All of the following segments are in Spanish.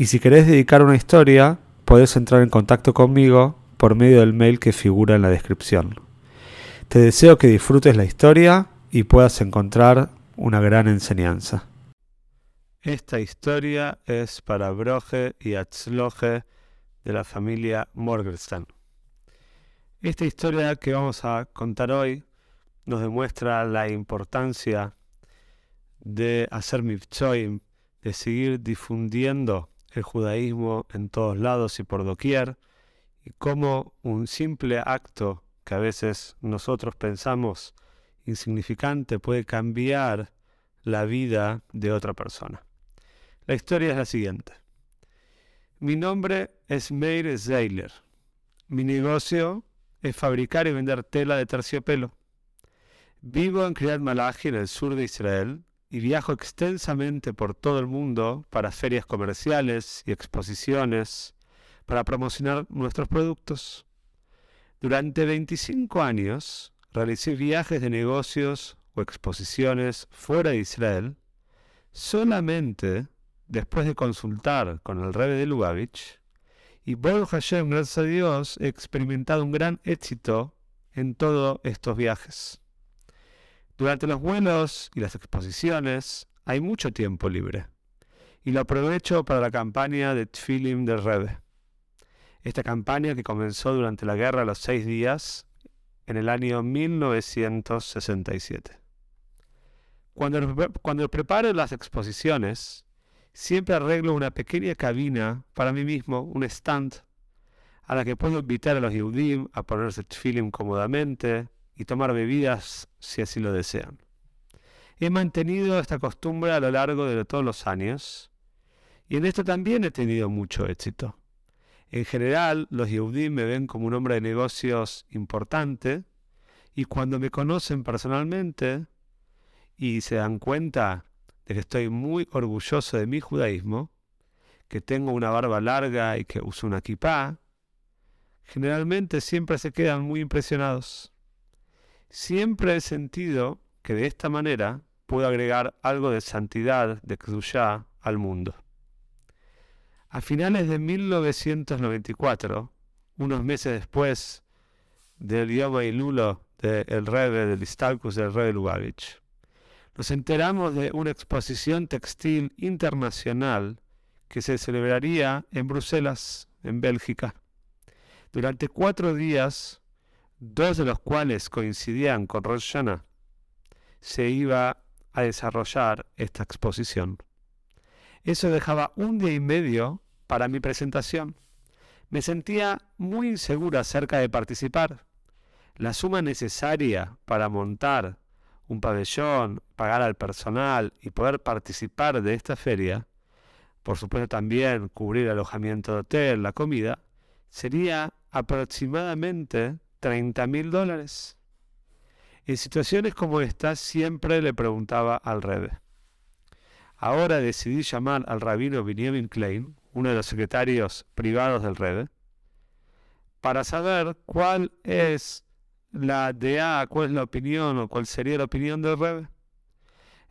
y si querés dedicar una historia, podés entrar en contacto conmigo por medio del mail que figura en la descripción. Te deseo que disfrutes la historia y puedas encontrar una gran enseñanza. Esta historia es para Broje y Atzloje de la familia Morgenstern. Esta historia que vamos a contar hoy nos demuestra la importancia de hacer mitzvot, de seguir difundiendo el judaísmo en todos lados y por doquier, y cómo un simple acto que a veces nosotros pensamos insignificante puede cambiar la vida de otra persona. La historia es la siguiente. Mi nombre es Meir Zeiler. Mi negocio es fabricar y vender tela de terciopelo. Vivo en Kriyat Malachi, en el sur de Israel, y viajo extensamente por todo el mundo para ferias comerciales y exposiciones para promocionar nuestros productos. Durante 25 años realicé viajes de negocios o exposiciones fuera de Israel solamente después de consultar con el Rebbe de Lubavitch y Baruch Hashem, gracias a Dios, he experimentado un gran éxito en todos estos viajes. Durante los vuelos y las exposiciones hay mucho tiempo libre y lo aprovecho para la campaña de Tfilim del Rebbe. Esta campaña que comenzó durante la Guerra de los Seis Días en el año 1967. Cuando, cuando preparo las exposiciones, siempre arreglo una pequeña cabina para mí mismo, un stand, a la que puedo invitar a los Yehudim a ponerse tfilim cómodamente, y tomar bebidas si así lo desean. He mantenido esta costumbre a lo largo de todos los años y en esto también he tenido mucho éxito. En general, los Yehudim me ven como un hombre de negocios importante y cuando me conocen personalmente y se dan cuenta de que estoy muy orgulloso de mi judaísmo, que tengo una barba larga y que uso una kippah, generalmente siempre se quedan muy impresionados. Siempre he sentido que de esta manera puedo agregar algo de santidad, de Kedushá, al mundo. A finales de 1994, unos meses después del Yom Ilulo del Rebbe, del Istalkus del Rebbe Lubavitch, nos enteramos de una exposición textil internacional que se celebraría en Bruselas, en Bélgica. Durante cuatro días dos de los cuales coincidían con Rosh se iba a desarrollar esta exposición. Eso dejaba un día y medio para mi presentación. Me sentía muy insegura acerca de participar. La suma necesaria para montar un pabellón, pagar al personal y poder participar de esta feria, por supuesto también cubrir el alojamiento de hotel, la comida, sería aproximadamente 30 mil dólares. En situaciones como esta siempre le preguntaba al Rebe. Ahora decidí llamar al rabino Benjamin Klein, uno de los secretarios privados del Rebe, para saber cuál es la DA, cuál es la opinión o cuál sería la opinión del Rebe.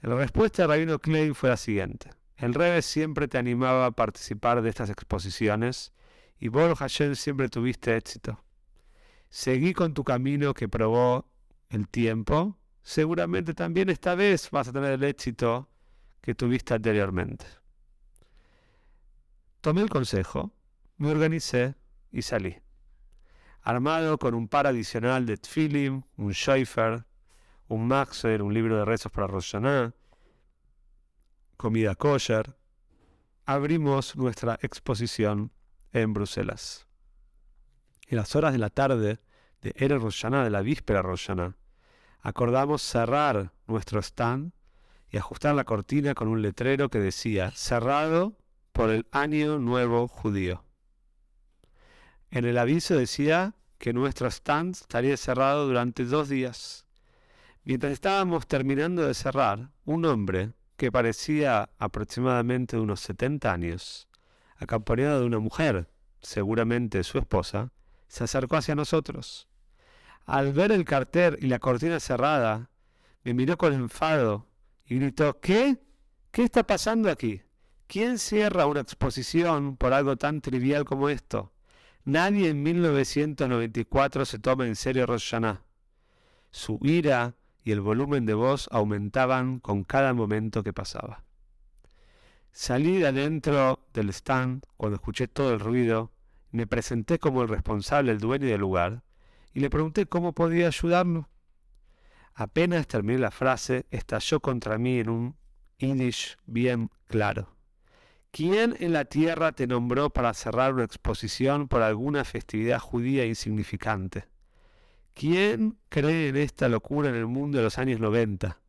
La respuesta del rabino Klein fue la siguiente. El Rebe siempre te animaba a participar de estas exposiciones y vos, Hashem, siempre tuviste éxito seguí con tu camino que probó el tiempo, seguramente también esta vez vas a tener el éxito que tuviste anteriormente. Tomé el consejo, me organicé y salí. Armado con un par adicional de Tfilim, un Schäfer, un Maxer, un libro de rezos para Rosh comida kosher, abrimos nuestra exposición en Bruselas en las horas de la tarde de Erev Roshaná, de la víspera Roshaná, acordamos cerrar nuestro stand y ajustar la cortina con un letrero que decía cerrado por el año nuevo judío. En el aviso decía que nuestro stand estaría cerrado durante dos días. Mientras estábamos terminando de cerrar, un hombre, que parecía aproximadamente unos 70 años, acompañado de una mujer, seguramente su esposa, se acercó hacia nosotros. Al ver el cartel y la cortina cerrada, me miró con enfado y gritó, ¿qué? ¿Qué está pasando aquí? ¿Quién cierra una exposición por algo tan trivial como esto? Nadie en 1994 se toma en serio Rosh Su ira y el volumen de voz aumentaban con cada momento que pasaba. Salí de adentro del stand cuando escuché todo el ruido, me presenté como el responsable, el dueño del lugar, y le pregunté cómo podía ayudarlo. Apenas terminé la frase, estalló contra mí en un Yiddish bien claro. ¿Quién en la tierra te nombró para cerrar una exposición por alguna festividad judía insignificante? ¿Quién cree en esta locura en el mundo de los años 90?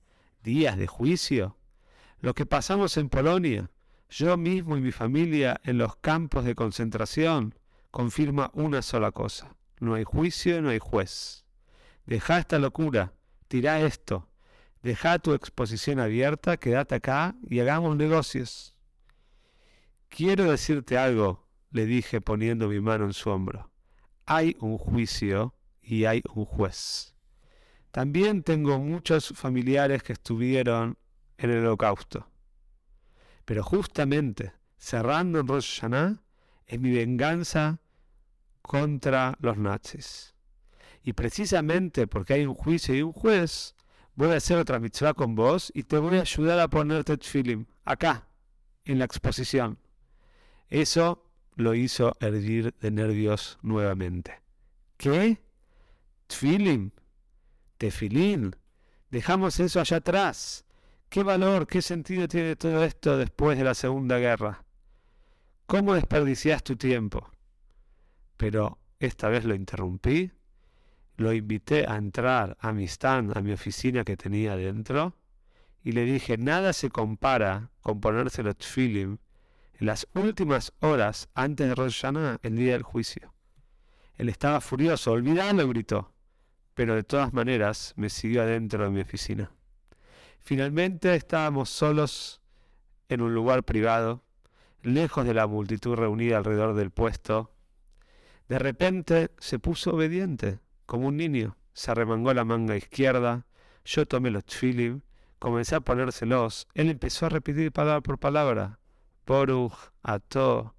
¿Días de juicio? Lo que pasamos en Polonia, yo mismo y mi familia en los campos de concentración, confirma una sola cosa. No hay juicio, no hay juez. Deja esta locura, tira esto, deja tu exposición abierta, quédate acá y hagamos negocios. Quiero decirte algo, le dije poniendo mi mano en su hombro. Hay un juicio y hay un juez. También tengo muchos familiares que estuvieron en el holocausto. Pero justamente cerrando en Rosh es mi venganza contra los nazis. Y precisamente porque hay un juicio y un juez, voy a hacer otra mitzvah con vos y te voy a ayudar a ponerte film acá, en la exposición. Eso lo hizo hervir de nervios nuevamente. ¿Qué? Tfilim, tefilín, dejamos eso allá atrás. ¿Qué valor, qué sentido tiene todo esto después de la Segunda Guerra? ¿Cómo desperdicias tu tiempo? Pero esta vez lo interrumpí, lo invité a entrar a mi stand, a mi oficina que tenía dentro, y le dije, nada se compara con ponerse los tfilim en las últimas horas antes de Rosh el día del juicio. Él estaba furioso, olvidando, gritó pero de todas maneras me siguió adentro de mi oficina. Finalmente estábamos solos en un lugar privado, lejos de la multitud reunida alrededor del puesto. De repente se puso obediente, como un niño. Se arremangó la manga izquierda. Yo tomé los tfilim, comencé a ponérselos. Él empezó a repetir palabra por palabra. Boruch, Ato.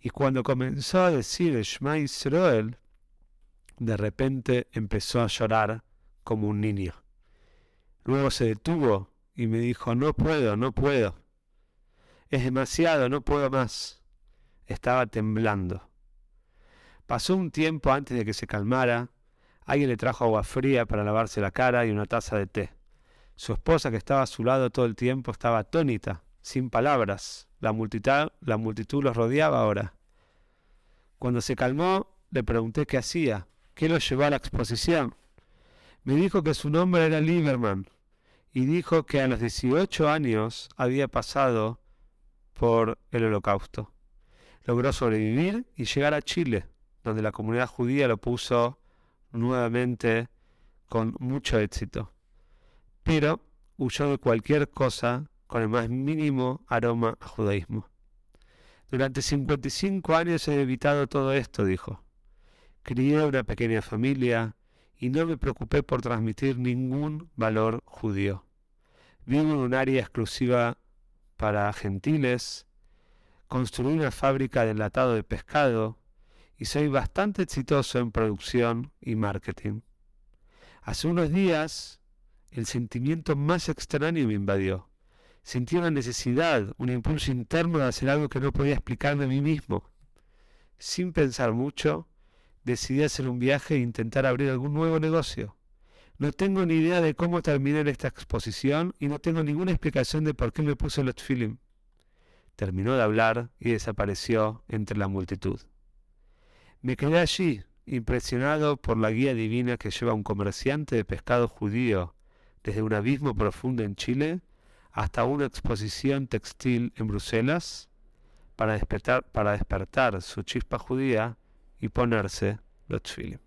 Y cuando comenzó a decir Shema Israel, de repente empezó a llorar como un niño. Luego se detuvo y me dijo, no puedo, no puedo. Es demasiado, no puedo más. Estaba temblando. Pasó un tiempo antes de que se calmara. Alguien le trajo agua fría para lavarse la cara y una taza de té. Su esposa, que estaba a su lado todo el tiempo, estaba atónita, sin palabras. La multitud, la multitud los rodeaba ahora. Cuando se calmó, le pregunté qué hacía que lo llevó a la exposición. Me dijo que su nombre era Lieberman y dijo que a los 18 años había pasado por el holocausto. Logró sobrevivir y llegar a Chile, donde la comunidad judía lo puso nuevamente con mucho éxito. Pero huyó de cualquier cosa con el más mínimo aroma a judaísmo. Durante 55 años he evitado todo esto, dijo. Crié una pequeña familia y no me preocupé por transmitir ningún valor judío. Vivo en un área exclusiva para gentiles, construí una fábrica de enlatado de pescado y soy bastante exitoso en producción y marketing. Hace unos días el sentimiento más extraño me invadió. Sentí una necesidad, un impulso interno de hacer algo que no podía explicar de mí mismo. Sin pensar mucho, decidí hacer un viaje e intentar abrir algún nuevo negocio. No tengo ni idea de cómo terminar esta exposición y no tengo ninguna explicación de por qué me puse los film. Terminó de hablar y desapareció entre la multitud. Me quedé allí, impresionado por la guía divina que lleva un comerciante de pescado judío desde un abismo profundo en Chile hasta una exposición textil en Bruselas para despertar, para despertar su chispa judía y ponerse los tefilin.